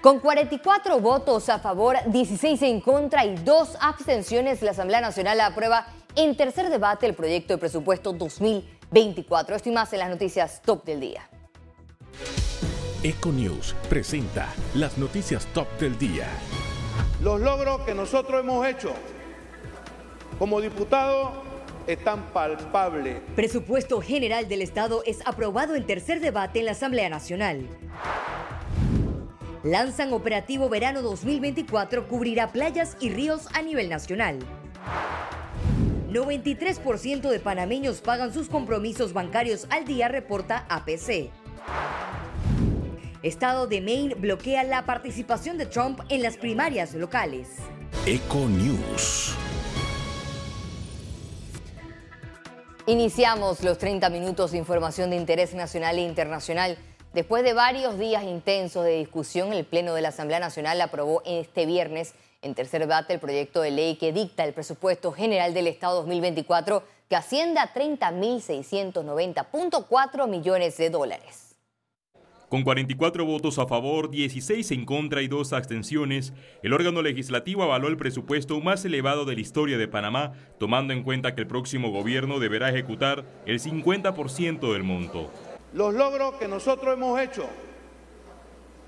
Con 44 votos a favor, 16 en contra y dos abstenciones, la Asamblea Nacional aprueba en tercer debate el proyecto de presupuesto 2024. Esto y más en las noticias top del día. Econews presenta las noticias top del día. Los logros que nosotros hemos hecho como diputados están palpables. Presupuesto General del Estado es aprobado en tercer debate en la Asamblea Nacional. Lanzan operativo verano 2024, cubrirá playas y ríos a nivel nacional. 93% de panameños pagan sus compromisos bancarios al día, reporta APC. Estado de Maine bloquea la participación de Trump en las primarias locales. Eco News. Iniciamos los 30 minutos de información de interés nacional e internacional. Después de varios días intensos de discusión, el Pleno de la Asamblea Nacional aprobó este viernes en tercer debate el proyecto de ley que dicta el presupuesto general del Estado 2024 que asciende a 30.690.4 millones de dólares. Con 44 votos a favor, 16 en contra y dos abstenciones, el órgano legislativo avaló el presupuesto más elevado de la historia de Panamá, tomando en cuenta que el próximo gobierno deberá ejecutar el 50% del monto. Los logros que nosotros hemos hecho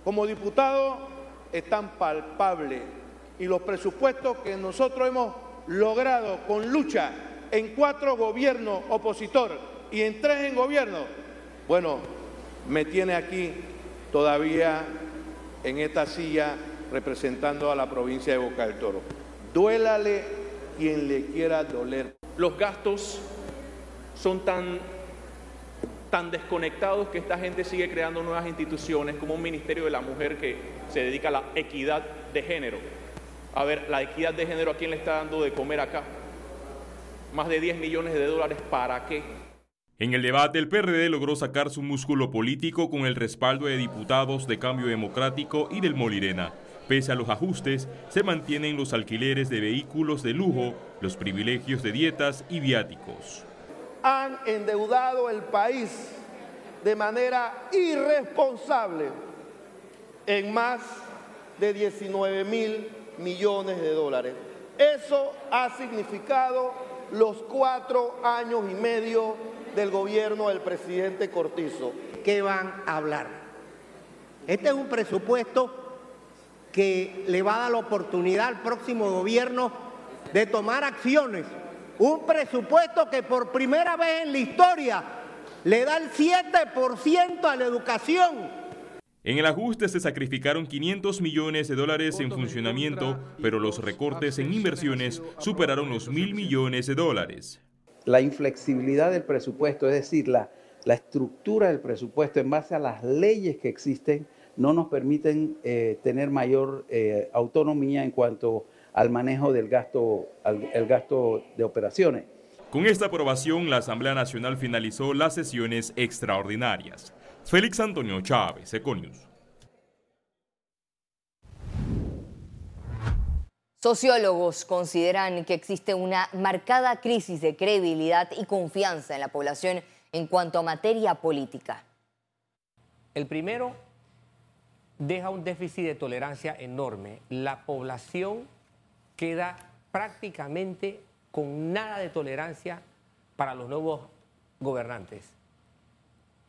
como diputados están palpables y los presupuestos que nosotros hemos logrado con lucha en cuatro gobiernos opositor y en tres en gobierno, bueno, me tiene aquí todavía en esta silla representando a la provincia de Boca del Toro. Duélale quien le quiera doler. Los gastos son tan tan desconectados que esta gente sigue creando nuevas instituciones como un Ministerio de la Mujer que se dedica a la equidad de género. A ver, la equidad de género, ¿a quién le está dando de comer acá? Más de 10 millones de dólares, ¿para qué? En el debate, el PRD logró sacar su músculo político con el respaldo de diputados de Cambio Democrático y del Molirena. Pese a los ajustes, se mantienen los alquileres de vehículos de lujo, los privilegios de dietas y viáticos han endeudado el país de manera irresponsable en más de 19 mil millones de dólares. Eso ha significado los cuatro años y medio del gobierno del presidente Cortizo. ¿Qué van a hablar? Este es un presupuesto que le va a dar la oportunidad al próximo gobierno de tomar acciones un presupuesto que por primera vez en la historia le da el 7% a la educación. En el ajuste se sacrificaron 500 millones de dólares en funcionamiento, pero los recortes en inversiones superaron los mil millones de dólares. La inflexibilidad del presupuesto, es decir, la, la estructura del presupuesto en base a las leyes que existen, no nos permiten eh, tener mayor eh, autonomía en cuanto al manejo del gasto, el gasto de operaciones. Con esta aprobación, la Asamblea Nacional finalizó las sesiones extraordinarias. Félix Antonio Chávez, Econius. Sociólogos consideran que existe una marcada crisis de credibilidad y confianza en la población en cuanto a materia política. El primero deja un déficit de tolerancia enorme. La población queda prácticamente con nada de tolerancia para los nuevos gobernantes.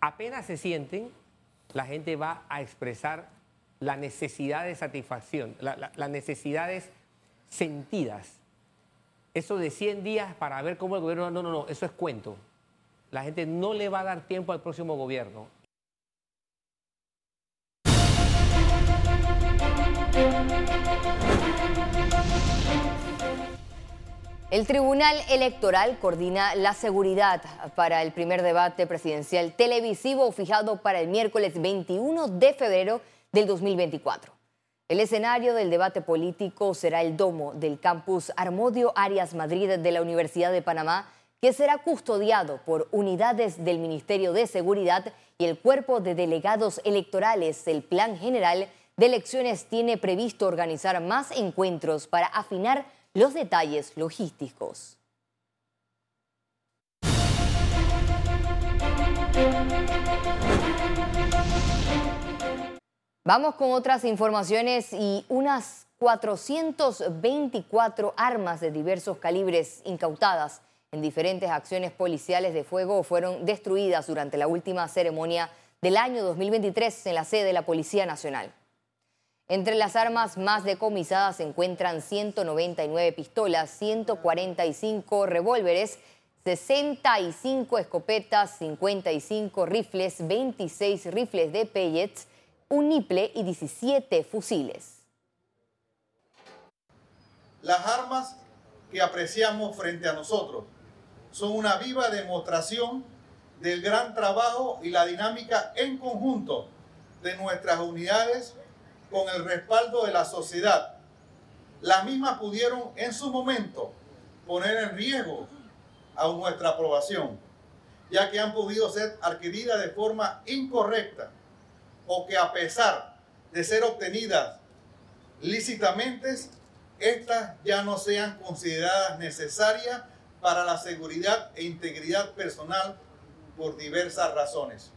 Apenas se sienten, la gente va a expresar la necesidad de satisfacción, las necesidades sentidas. Eso de 100 días para ver cómo el gobierno... No, no, no, eso es cuento. La gente no le va a dar tiempo al próximo gobierno. El Tribunal Electoral coordina la seguridad para el primer debate presidencial televisivo fijado para el miércoles 21 de febrero del 2024. El escenario del debate político será el domo del campus Armodio Arias Madrid de la Universidad de Panamá, que será custodiado por unidades del Ministerio de Seguridad y el Cuerpo de Delegados Electorales. El Plan General de Elecciones tiene previsto organizar más encuentros para afinar los detalles logísticos. Vamos con otras informaciones y unas 424 armas de diversos calibres incautadas en diferentes acciones policiales de fuego fueron destruidas durante la última ceremonia del año 2023 en la sede de la Policía Nacional. Entre las armas más decomisadas se encuentran 199 pistolas, 145 revólveres, 65 escopetas, 55 rifles, 26 rifles de pellets, un niple y 17 fusiles. Las armas que apreciamos frente a nosotros son una viva demostración del gran trabajo y la dinámica en conjunto de nuestras unidades con el respaldo de la sociedad. Las mismas pudieron en su momento poner en riesgo a nuestra aprobación, ya que han podido ser adquiridas de forma incorrecta o que a pesar de ser obtenidas lícitamente, estas ya no sean consideradas necesarias para la seguridad e integridad personal por diversas razones.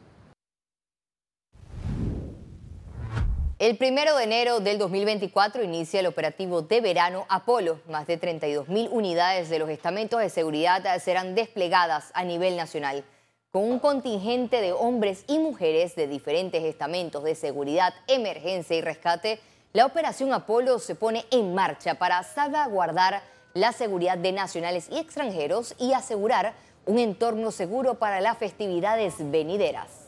El primero de enero del 2024 inicia el operativo de verano Apolo. Más de 32 mil unidades de los estamentos de seguridad serán desplegadas a nivel nacional con un contingente de hombres y mujeres de diferentes estamentos de seguridad, emergencia y rescate, la operación Apolo se pone en marcha para salvaguardar la seguridad de nacionales y extranjeros y asegurar un entorno seguro para las festividades venideras.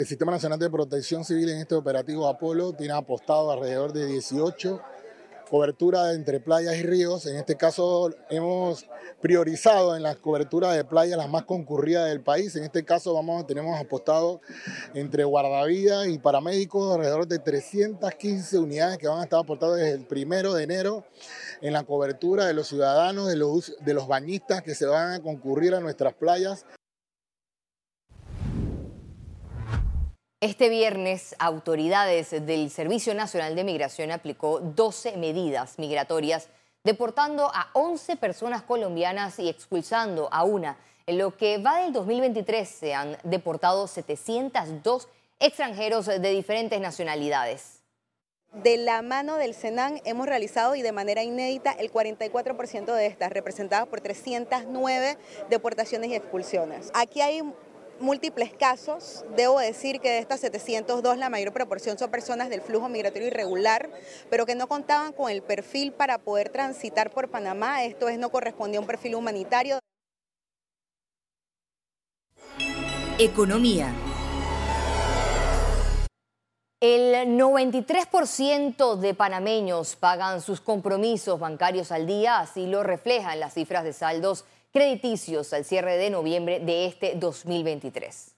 El Sistema Nacional de Protección Civil en este operativo Apolo tiene apostado alrededor de 18 cobertura entre playas y ríos. En este caso hemos priorizado en las coberturas de playas las más concurridas del país. En este caso tenemos apostado entre guardavidas y paramédicos alrededor de 315 unidades que van a estar aportadas desde el primero de enero en la cobertura de los ciudadanos, de los bañistas que se van a concurrir a nuestras playas. Este viernes, autoridades del Servicio Nacional de Migración aplicó 12 medidas migratorias, deportando a 11 personas colombianas y expulsando a una. En lo que va del 2023 se han deportado 702 extranjeros de diferentes nacionalidades. De la mano del Senan hemos realizado y de manera inédita el 44% de estas, representadas por 309 deportaciones y expulsiones. Aquí hay múltiples casos. Debo decir que de estas 702 la mayor proporción son personas del flujo migratorio irregular, pero que no contaban con el perfil para poder transitar por Panamá. Esto es, no correspondía a un perfil humanitario. Economía. El 93% de panameños pagan sus compromisos bancarios al día, así lo reflejan las cifras de saldos crediticios al cierre de noviembre de este 2023.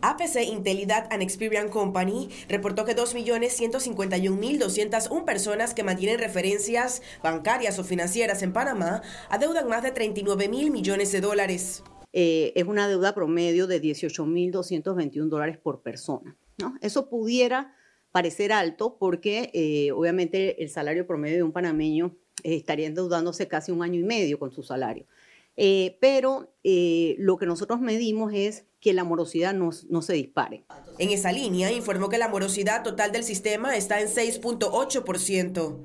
APC Intelidad and Experience Company reportó que 2.151.201 personas que mantienen referencias bancarias o financieras en Panamá adeudan más de 39 mil millones de dólares. Eh, es una deuda promedio de 18.221 dólares por persona. ¿no? Eso pudiera parecer alto porque eh, obviamente el salario promedio de un panameño eh, estaría endeudándose casi un año y medio con su salario. Eh, pero eh, lo que nosotros medimos es que la morosidad no, no, se dispare. En esa línea informó que la morosidad total del sistema está en 6.8%.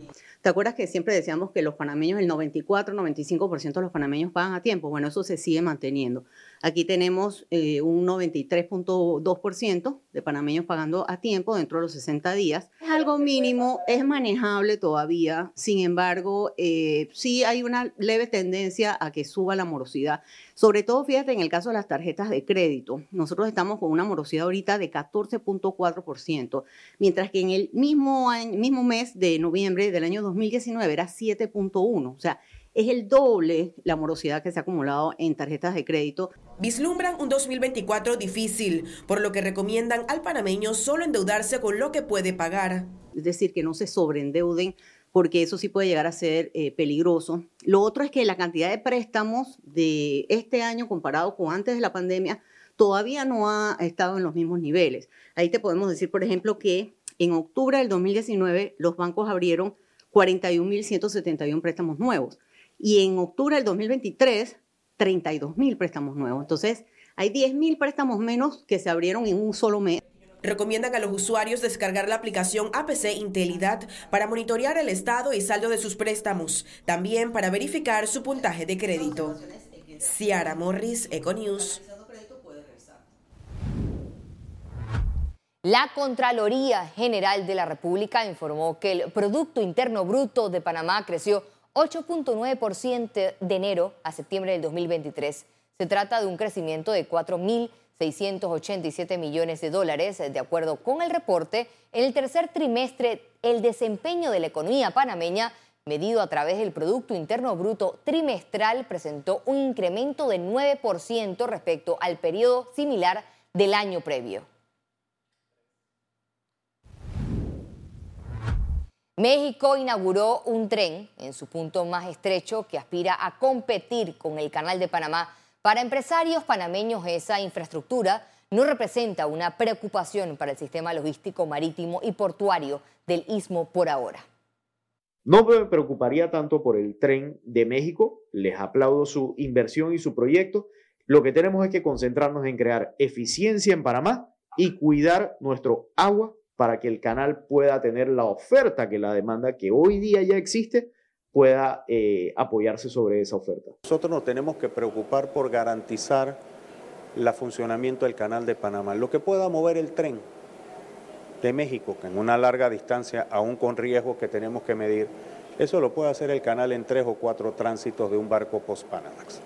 ¿Te acuerdas que siempre decíamos que los panameños, el 94, 95% de los panameños pagan a tiempo? Bueno, eso se sigue manteniendo. Aquí tenemos eh, un 93.2% de panameños pagando a tiempo dentro de los 60 días. Es algo mínimo, es manejable todavía. Sin embargo, eh, sí hay una leve tendencia a que suba la morosidad. Sobre todo, fíjate, en el caso de las tarjetas de crédito, nosotros estamos con una morosidad ahorita de 14.4%, mientras que en el mismo, mismo mes de noviembre del año 2019 era 7.1%. O sea, es el doble la morosidad que se ha acumulado en tarjetas de crédito. Vislumbran un 2024 difícil, por lo que recomiendan al panameño solo endeudarse con lo que puede pagar. Es decir, que no se sobreendeuden porque eso sí puede llegar a ser eh, peligroso. Lo otro es que la cantidad de préstamos de este año comparado con antes de la pandemia todavía no ha estado en los mismos niveles. Ahí te podemos decir, por ejemplo, que en octubre del 2019 los bancos abrieron 41.171 préstamos nuevos y en octubre del 2023, 32 mil préstamos nuevos. Entonces, hay 10 mil préstamos menos que se abrieron en un solo mes. Recomiendan a los usuarios descargar la aplicación APC Intelidad para monitorear el estado y saldo de sus préstamos, también para verificar su puntaje de crédito. Ciara Morris, Econews. La Contraloría General de la República informó que el Producto Interno Bruto de Panamá creció 8.9% de enero a septiembre del 2023. Se trata de un crecimiento de 4.687 millones de dólares. De acuerdo con el reporte, en el tercer trimestre el desempeño de la economía panameña medido a través del Producto Interno Bruto trimestral presentó un incremento de 9% respecto al periodo similar del año previo. México inauguró un tren en su punto más estrecho que aspira a competir con el Canal de Panamá. Para empresarios panameños esa infraestructura no representa una preocupación para el sistema logístico marítimo y portuario del istmo por ahora. No me preocuparía tanto por el tren de México, les aplaudo su inversión y su proyecto. Lo que tenemos es que concentrarnos en crear eficiencia en Panamá y cuidar nuestro agua para que el canal pueda tener la oferta que la demanda que hoy día ya existe pueda eh, apoyarse sobre esa oferta. Nosotros nos tenemos que preocupar por garantizar el funcionamiento del canal de Panamá, lo que pueda mover el tren de México, que en una larga distancia, aún con riesgos que tenemos que medir, eso lo puede hacer el canal en tres o cuatro tránsitos de un barco post-Panamax.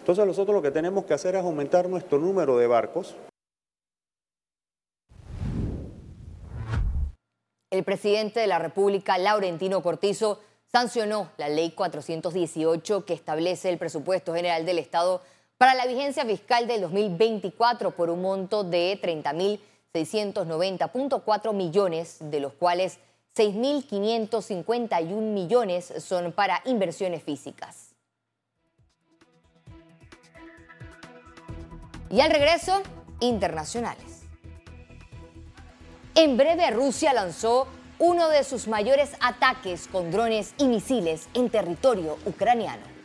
Entonces nosotros lo que tenemos que hacer es aumentar nuestro número de barcos, El presidente de la República, Laurentino Cortizo, sancionó la ley 418 que establece el presupuesto general del Estado para la vigencia fiscal del 2024 por un monto de 30.690.4 millones, de los cuales 6.551 millones son para inversiones físicas. Y al regreso, internacionales. En breve Rusia lanzó uno de sus mayores ataques con drones y misiles en territorio ucraniano.